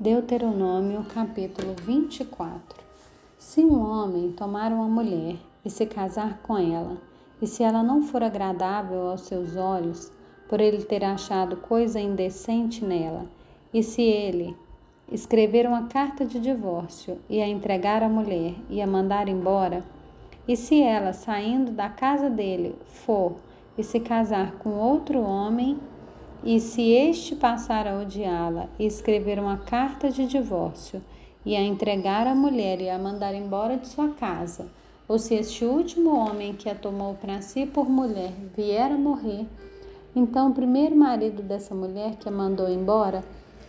Deuteronômio capítulo 24 Se um homem tomar uma mulher e se casar com ela, e se ela não for agradável aos seus olhos, por ele ter achado coisa indecente nela, e se ele escrever uma carta de divórcio e a entregar à mulher e a mandar embora, e se ela, saindo da casa dele, for e se casar com outro homem, e se este passar a odiá-la e escrever uma carta de divórcio e a entregar à mulher e a mandar embora de sua casa, ou se este último homem que a tomou para si por mulher vier a morrer, então o primeiro marido dessa mulher que a mandou embora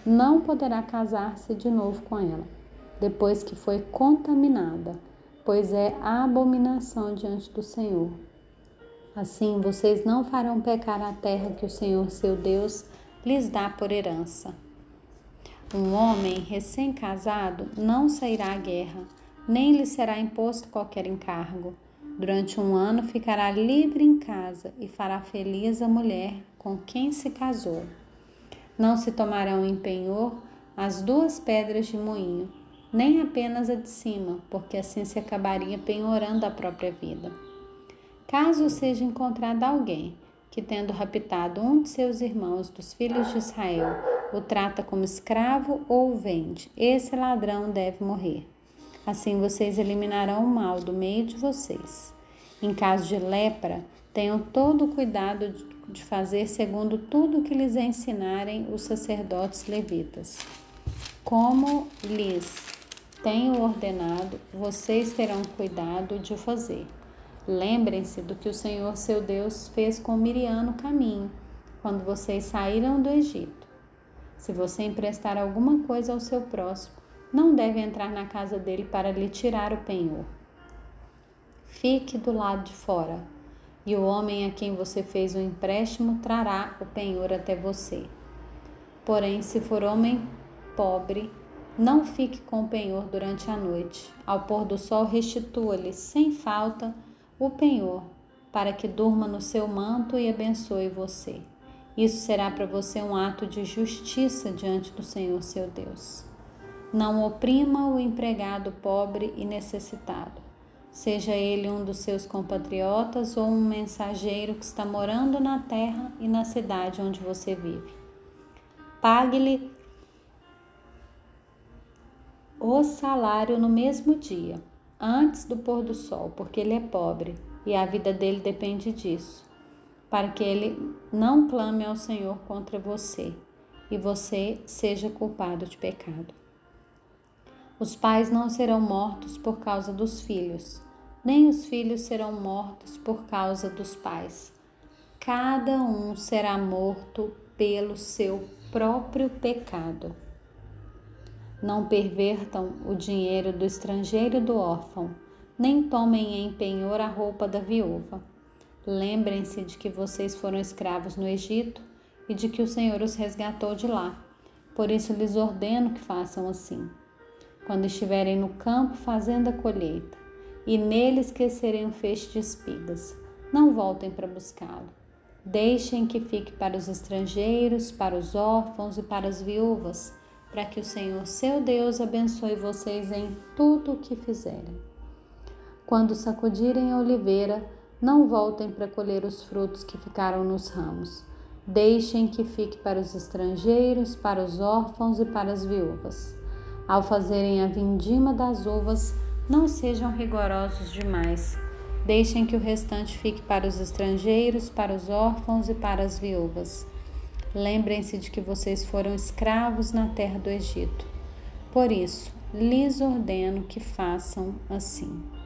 não poderá casar-se de novo com ela, depois que foi contaminada, pois é abominação diante do Senhor. Assim vocês não farão pecar a terra que o Senhor seu Deus lhes dá por herança. Um homem recém-casado não sairá à guerra, nem lhe será imposto qualquer encargo. Durante um ano ficará livre em casa e fará feliz a mulher com quem se casou. Não se tomarão em penhor as duas pedras de moinho, nem apenas a de cima, porque assim se acabaria penhorando a própria vida. Caso seja encontrado alguém que, tendo raptado um de seus irmãos dos filhos de Israel, o trata como escravo ou o vende, esse ladrão deve morrer. Assim vocês eliminarão o mal do meio de vocês. Em caso de lepra, tenham todo o cuidado de fazer segundo tudo o que lhes ensinarem os sacerdotes levitas. Como lhes tenho ordenado, vocês terão cuidado de fazer. Lembrem-se do que o Senhor seu Deus fez com Miriam no caminho, quando vocês saíram do Egito. Se você emprestar alguma coisa ao seu próximo, não deve entrar na casa dele para lhe tirar o penhor. Fique do lado de fora, e o homem a quem você fez o empréstimo trará o penhor até você. Porém, se for homem pobre, não fique com o penhor durante a noite. Ao pôr do sol, restitua-lhe sem falta o penhor, para que durma no seu manto e abençoe você. Isso será para você um ato de justiça diante do Senhor seu Deus. Não oprima o empregado pobre e necessitado, seja ele um dos seus compatriotas ou um mensageiro que está morando na terra e na cidade onde você vive. Pague-lhe o salário no mesmo dia antes do pôr do sol, porque ele é pobre e a vida dele depende disso, para que ele não clame ao Senhor contra você e você seja culpado de pecado. Os pais não serão mortos por causa dos filhos, nem os filhos serão mortos por causa dos pais. Cada um será morto pelo seu próprio pecado. Não pervertam o dinheiro do estrangeiro e do órfão, nem tomem em penhor a roupa da viúva. Lembrem-se de que vocês foram escravos no Egito e de que o Senhor os resgatou de lá. Por isso lhes ordeno que façam assim. Quando estiverem no campo fazendo a colheita, e nele esquecerem o feixe de espigas, não voltem para buscá-lo. Deixem que fique para os estrangeiros, para os órfãos e para as viúvas para que o Senhor, seu Deus, abençoe vocês em tudo o que fizerem. Quando sacudirem a oliveira, não voltem para colher os frutos que ficaram nos ramos. Deixem que fique para os estrangeiros, para os órfãos e para as viúvas. Ao fazerem a vindima das uvas, não sejam rigorosos demais. Deixem que o restante fique para os estrangeiros, para os órfãos e para as viúvas. Lembrem-se de que vocês foram escravos na terra do Egito. Por isso, lhes ordeno que façam assim.